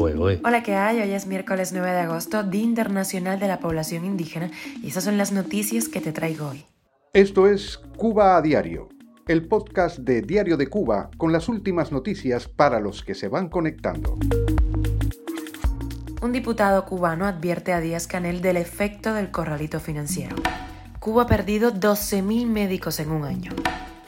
Hola, ¿qué hay? Hoy es miércoles 9 de agosto, Día Internacional de la Población Indígena, y esas son las noticias que te traigo hoy. Esto es Cuba a Diario, el podcast de Diario de Cuba con las últimas noticias para los que se van conectando. Un diputado cubano advierte a Díaz Canel del efecto del corralito financiero. Cuba ha perdido 12.000 médicos en un año.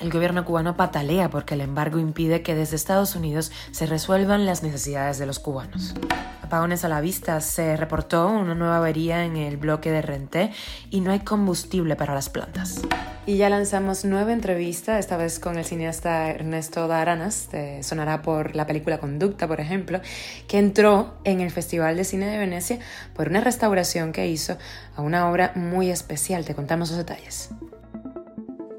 El gobierno cubano patalea porque el embargo impide que desde Estados Unidos se resuelvan las necesidades de los cubanos. Apagones a la vista, se reportó una nueva avería en el bloque de Renté y no hay combustible para las plantas. Y ya lanzamos nueva entrevista, esta vez con el cineasta Ernesto Daranas, sonará por la película Conducta, por ejemplo, que entró en el Festival de Cine de Venecia por una restauración que hizo a una obra muy especial. Te contamos los detalles.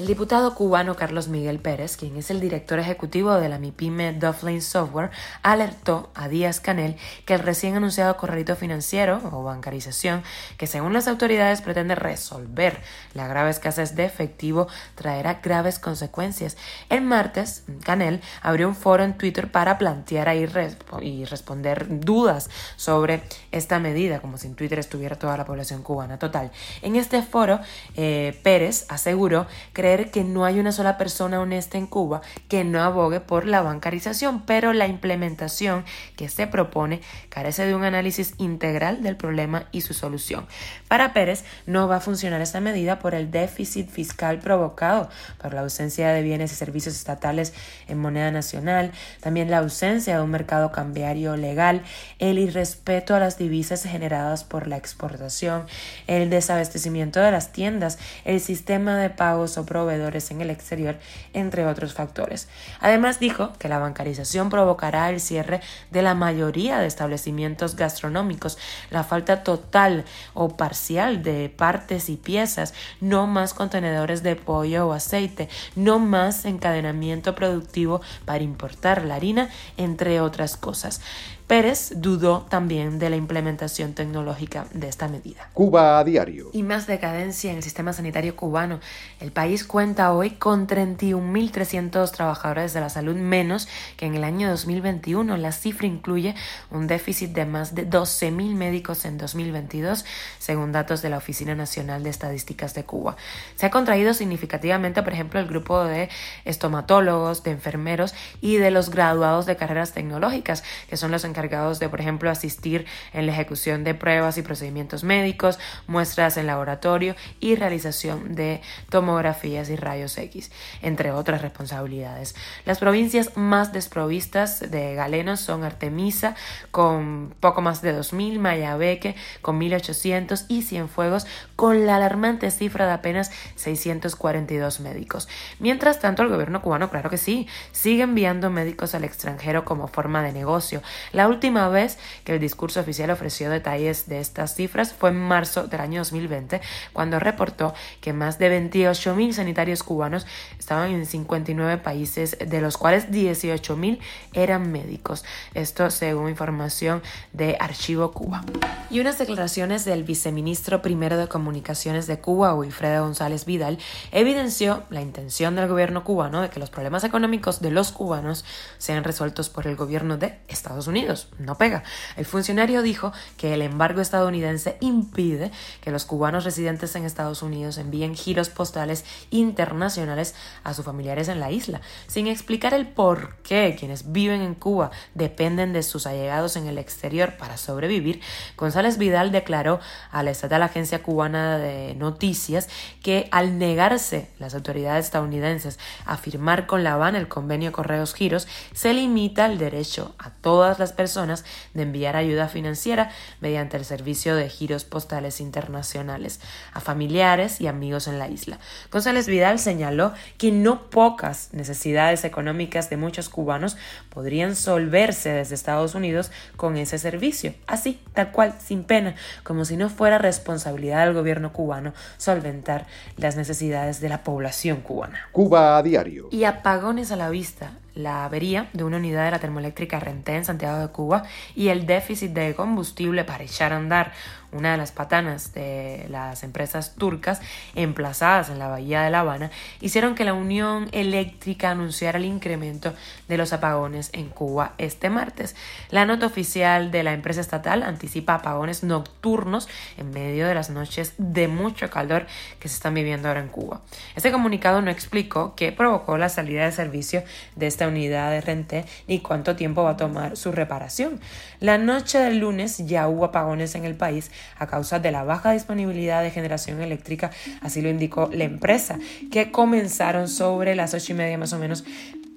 El diputado cubano Carlos Miguel Pérez, quien es el director ejecutivo de la MIPYME Dufflin Software, alertó a Díaz Canel que el recién anunciado corralito financiero o bancarización, que según las autoridades pretende resolver la grave escasez de efectivo, traerá graves consecuencias. El martes, Canel abrió un foro en Twitter para plantear y responder dudas sobre esta medida, como si en Twitter estuviera toda la población cubana total. En este foro, eh, Pérez aseguró que que no hay una sola persona honesta en Cuba que no abogue por la bancarización, pero la implementación que se propone carece de un análisis integral del problema y su solución. Para Pérez no va a funcionar esta medida por el déficit fiscal provocado por la ausencia de bienes y servicios estatales en moneda nacional, también la ausencia de un mercado cambiario legal, el irrespeto a las divisas generadas por la exportación, el desabastecimiento de las tiendas, el sistema de pagos o proveedores en el exterior, entre otros factores. Además dijo que la bancarización provocará el cierre de la mayoría de establecimientos gastronómicos, la falta total o parcial de partes y piezas, no más contenedores de pollo o aceite, no más encadenamiento productivo para importar la harina, entre otras cosas. Pérez dudó también de la implementación tecnológica de esta medida. Cuba a diario. Y más decadencia en el sistema sanitario cubano. El país cuenta hoy con 31.300 trabajadores de la salud menos que en el año 2021. La cifra incluye un déficit de más de 12.000 médicos en 2022, según datos de la Oficina Nacional de Estadísticas de Cuba. Se ha contraído significativamente, por ejemplo, el grupo de estomatólogos, de enfermeros y de los graduados de carreras tecnológicas, que son los encargados de, por ejemplo, asistir en la ejecución de pruebas y procedimientos médicos, muestras en laboratorio y realización de tomografías y rayos X, entre otras responsabilidades. Las provincias más desprovistas de galenos son Artemisa, con poco más de 2.000, Mayabeque, con 1.800 y Cienfuegos, con la alarmante cifra de apenas 642 médicos. Mientras tanto, el gobierno cubano, claro que sí, sigue enviando médicos al extranjero como forma de negocio. La última vez que el discurso oficial ofreció detalles de estas cifras fue en marzo del año 2020, cuando reportó que más de 28.000 sanitarios cubanos estaban en 59 países, de los cuales 18.000 eran médicos. Esto según información de Archivo Cuba. Y unas declaraciones del viceministro primero de Comunicaciones de Cuba, Wilfredo González Vidal, evidenció la intención del gobierno cubano de que los problemas económicos de los cubanos sean resueltos por el gobierno de Estados Unidos no pega. El funcionario dijo que el embargo estadounidense impide que los cubanos residentes en Estados Unidos envíen giros postales internacionales a sus familiares en la isla, sin explicar el por qué quienes viven en Cuba dependen de sus allegados en el exterior para sobrevivir. González Vidal declaró a la estatal agencia cubana de noticias que al negarse las autoridades estadounidenses a firmar con La Habana el convenio Correos Giros, se limita el derecho a todas las personas de enviar ayuda financiera mediante el servicio de giros postales internacionales a familiares y amigos en la isla. González Vidal señaló que no pocas necesidades económicas de muchos cubanos podrían solverse desde Estados Unidos con ese servicio, así, tal cual, sin pena, como si no fuera responsabilidad del gobierno cubano solventar las necesidades de la población cubana. Cuba a diario. Y apagones a la vista la avería de una unidad de la termoeléctrica Renté en Santiago de Cuba y el déficit de combustible para echar a andar una de las patanas de las empresas turcas emplazadas en la bahía de La Habana, hicieron que la Unión Eléctrica anunciara el incremento de los apagones en Cuba este martes. La nota oficial de la empresa estatal anticipa apagones nocturnos en medio de las noches de mucho calor que se están viviendo ahora en Cuba. Este comunicado no explicó qué provocó la salida de servicio de esta unidad de Renté ni cuánto tiempo va a tomar su reparación. La noche del lunes ya hubo apagones en el país a causa de la baja disponibilidad de generación eléctrica, así lo indicó la empresa, que comenzaron sobre las ocho y media más o menos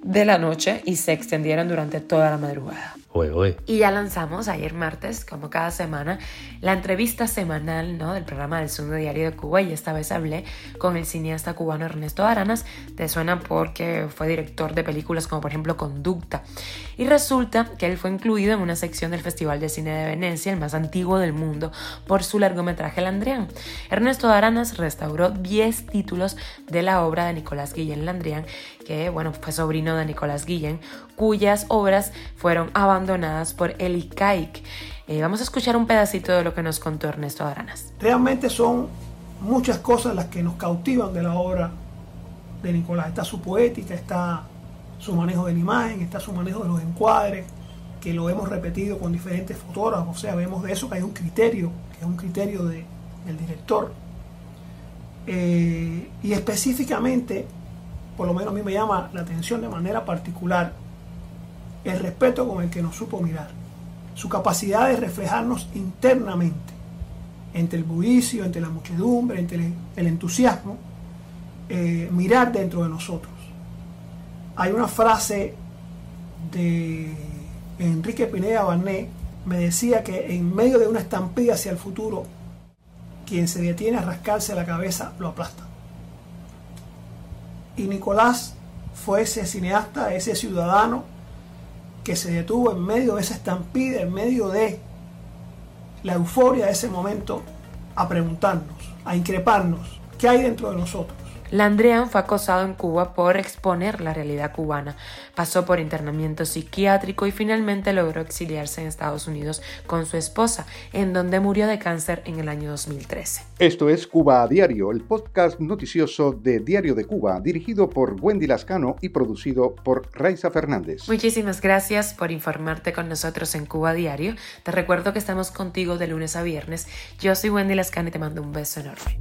de la noche y se extendieron durante toda la madrugada. Y ya lanzamos ayer martes, como cada semana, la entrevista semanal ¿no? del programa del Segundo Diario de Cuba y esta vez hablé con el cineasta cubano Ernesto Aranas. Te suena porque fue director de películas como por ejemplo Conducta. Y resulta que él fue incluido en una sección del Festival de Cine de Venecia, el más antiguo del mundo, por su largometraje Landrián. Ernesto Aranas restauró 10 títulos de la obra de Nicolás Guillén Landrián, que bueno, fue sobrino de Nicolás Guillén, cuyas obras fueron abandonadas por Eli Kaik. Eh, vamos a escuchar un pedacito de lo que nos contó Ernesto Aranas. Realmente son muchas cosas las que nos cautivan de la obra de Nicolás. Está su poética, está su manejo de la imagen, está su manejo de los encuadres, que lo hemos repetido con diferentes fotógrafos. O sea, vemos de eso que hay un criterio, que es un criterio de, del director. Eh, y específicamente, por lo menos a mí me llama la atención de manera particular, el respeto con el que nos supo mirar, su capacidad de reflejarnos internamente, entre el bullicio, entre la muchedumbre, entre el, entusiasmo, eh, mirar dentro de nosotros. Hay una frase de Enrique Pineda Barné, me decía que en medio de una estampida hacia el futuro, quien se detiene a rascarse la cabeza lo aplasta. Y Nicolás fue ese cineasta, ese ciudadano que se detuvo en medio de esa estampida, en medio de la euforia de ese momento, a preguntarnos, a increparnos, ¿qué hay dentro de nosotros? Landrian fue acosado en Cuba por exponer la realidad cubana. Pasó por internamiento psiquiátrico y finalmente logró exiliarse en Estados Unidos con su esposa, en donde murió de cáncer en el año 2013. Esto es Cuba a Diario, el podcast noticioso de Diario de Cuba, dirigido por Wendy Lascano y producido por Raiza Fernández. Muchísimas gracias por informarte con nosotros en Cuba a Diario. Te recuerdo que estamos contigo de lunes a viernes. Yo soy Wendy Lascano y te mando un beso enorme.